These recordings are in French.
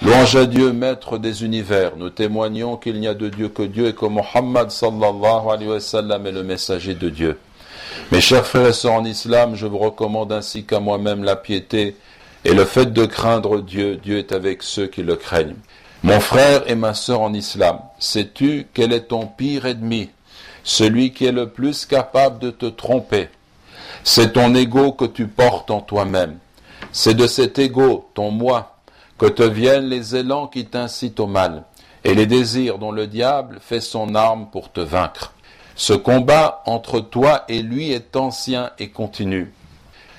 Louange à Dieu, maître des univers. Nous témoignons qu'il n'y a de Dieu que Dieu et que Mohammed sallallahu alayhi wa sallam est le messager de Dieu. Mes chers frères et sœurs en islam, je vous recommande ainsi qu'à moi-même la piété et le fait de craindre Dieu. Dieu est avec ceux qui le craignent. Mon frère et ma sœur en islam, sais-tu quel est ton pire ennemi? Celui qui est le plus capable de te tromper. C'est ton ego que tu portes en toi-même. C'est de cet ego, ton moi, que te viennent les élans qui t'incitent au mal, et les désirs dont le diable fait son arme pour te vaincre. Ce combat entre toi et lui est ancien et continu.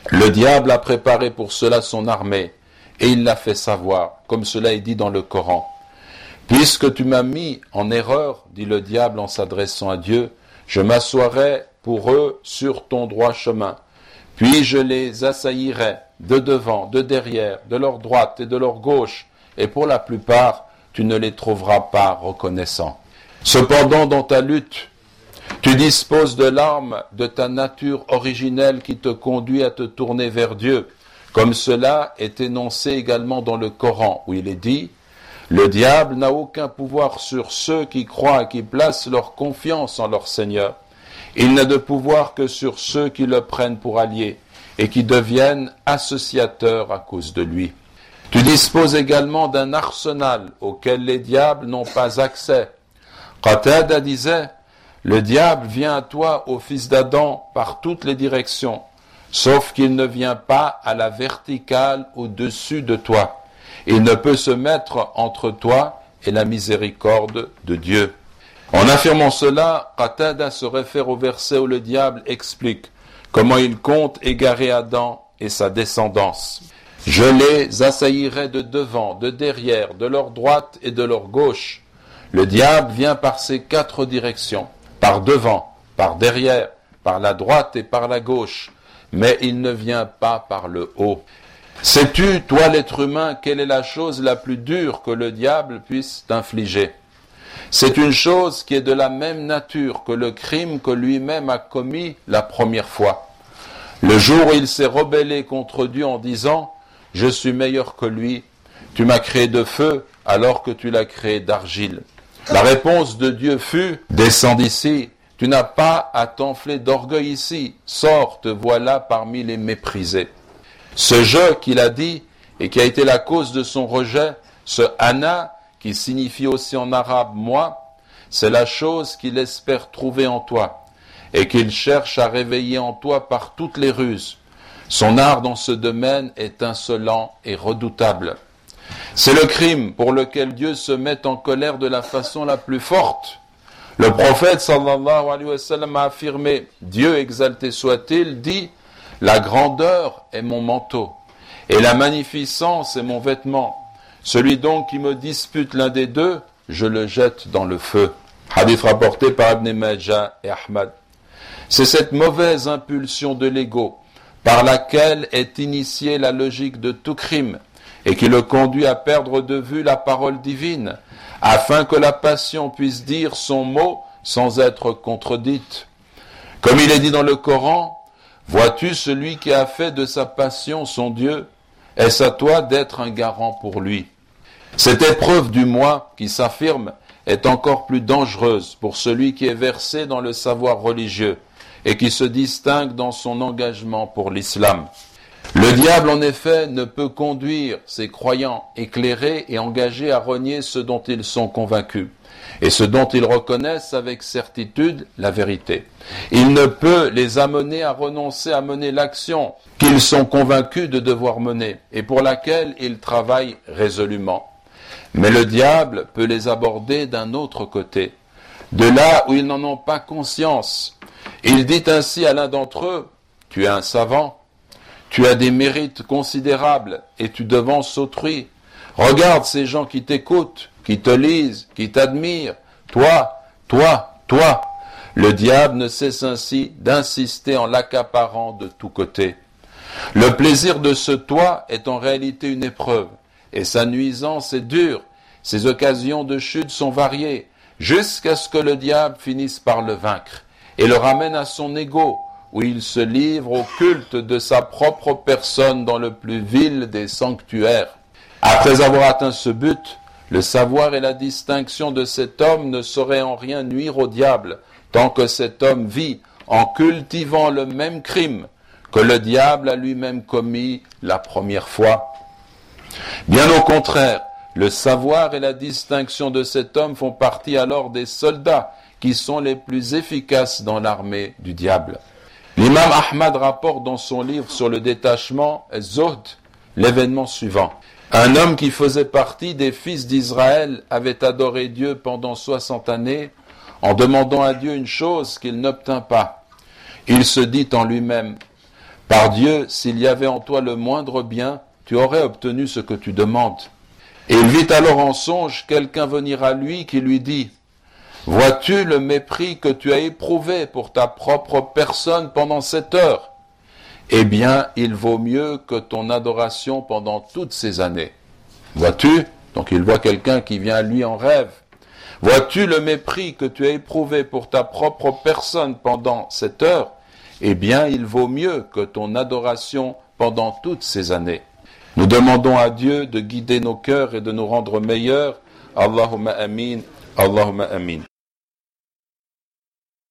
Le diable a préparé pour cela son armée, et il l'a fait savoir, comme cela est dit dans le Coran. Puisque tu m'as mis en erreur, dit le diable en s'adressant à Dieu, je m'assoirai pour eux sur ton droit chemin, puis je les assaillirai de devant, de derrière, de leur droite et de leur gauche, et pour la plupart, tu ne les trouveras pas reconnaissants. Cependant, dans ta lutte, tu disposes de l'arme de ta nature originelle qui te conduit à te tourner vers Dieu, comme cela est énoncé également dans le Coran, où il est dit Le diable n'a aucun pouvoir sur ceux qui croient et qui placent leur confiance en leur Seigneur. Il n'a de pouvoir que sur ceux qui le prennent pour allié et qui deviennent associateurs à cause de lui. Tu disposes également d'un arsenal auquel les diables n'ont pas accès. Qatada disait, le diable vient à toi, au fils d'Adam, par toutes les directions, sauf qu'il ne vient pas à la verticale au-dessus de toi. Il ne peut se mettre entre toi et la miséricorde de Dieu. En affirmant cela, Qatada se réfère au verset où le diable explique comment il compte égarer Adam et sa descendance. Je les assaillirai de devant, de derrière, de leur droite et de leur gauche. Le diable vient par ces quatre directions, par devant, par derrière, par la droite et par la gauche, mais il ne vient pas par le haut. Sais-tu, toi l'être humain, quelle est la chose la plus dure que le diable puisse t'infliger? C'est une chose qui est de la même nature que le crime que lui-même a commis la première fois. Le jour où il s'est rebellé contre Dieu en disant Je suis meilleur que lui, tu m'as créé de feu alors que tu l'as créé d'argile. La réponse de Dieu fut Descends d'ici, tu n'as pas à t'enfler d'orgueil ici, sors, te voilà parmi les méprisés. Ce je qu'il a dit et qui a été la cause de son rejet, ce Anna, qui signifie aussi en arabe moi, c'est la chose qu'il espère trouver en toi et qu'il cherche à réveiller en toi par toutes les ruses. Son art dans ce domaine est insolent et redoutable. C'est le crime pour lequel Dieu se met en colère de la façon la plus forte. Le prophète sallallahu alayhi wa sallam a affirmé, Dieu exalté soit-il, dit, la grandeur est mon manteau et la magnificence est mon vêtement. Celui donc qui me dispute l'un des deux, je le jette dans le feu. Hadith rapporté par et Ahmad. C'est cette mauvaise impulsion de l'ego par laquelle est initiée la logique de tout crime et qui le conduit à perdre de vue la parole divine, afin que la passion puisse dire son mot sans être contredite. Comme il est dit dans le Coran, vois-tu celui qui a fait de sa passion son Dieu? Est-ce à toi d'être un garant pour lui? Cette épreuve du moi qui s'affirme est encore plus dangereuse pour celui qui est versé dans le savoir religieux et qui se distingue dans son engagement pour l'islam. Le diable, en effet, ne peut conduire ses croyants éclairés et engagés à renier ce dont ils sont convaincus et ce dont ils reconnaissent avec certitude la vérité. Il ne peut les amener à renoncer à mener l'action qu'ils sont convaincus de devoir mener et pour laquelle ils travaillent résolument. Mais le diable peut les aborder d'un autre côté, de là où ils n'en ont pas conscience, il dit ainsi à l'un d'entre eux, tu es un savant, tu as des mérites considérables et tu devances autrui. Regarde ces gens qui t'écoutent, qui te lisent, qui t'admirent. Toi, toi, toi. Le diable ne cesse ainsi d'insister en l'accaparant de tous côtés. Le plaisir de ce toi est en réalité une épreuve, et sa nuisance est dure. Ses occasions de chute sont variées, jusqu'à ce que le diable finisse par le vaincre et le ramène à son ego, où il se livre au culte de sa propre personne dans le plus vil des sanctuaires. Après avoir atteint ce but, le savoir et la distinction de cet homme ne sauraient en rien nuire au diable, tant que cet homme vit en cultivant le même crime que le diable a lui-même commis la première fois. Bien au contraire, le savoir et la distinction de cet homme font partie alors des soldats qui sont les plus efficaces dans l'armée du diable. L'imam Ahmad rapporte dans son livre sur le détachement Zohd l'événement suivant. Un homme qui faisait partie des fils d'Israël avait adoré Dieu pendant soixante années en demandant à Dieu une chose qu'il n'obtint pas. Il se dit en lui-même, Par Dieu, s'il y avait en toi le moindre bien, tu aurais obtenu ce que tu demandes. Et il vit alors en songe quelqu'un venir à lui qui lui dit, Vois-tu le mépris que tu as éprouvé pour ta propre personne pendant cette heure? Eh bien, il vaut mieux que ton adoration pendant toutes ces années. Vois-tu? Donc il voit quelqu'un qui vient à lui en rêve. Vois-tu le mépris que tu as éprouvé pour ta propre personne pendant cette heure? Eh bien, il vaut mieux que ton adoration pendant toutes ces années. Nous demandons à Dieu de guider nos cœurs et de nous rendre meilleurs. Allahumma amin. Allahumma amin.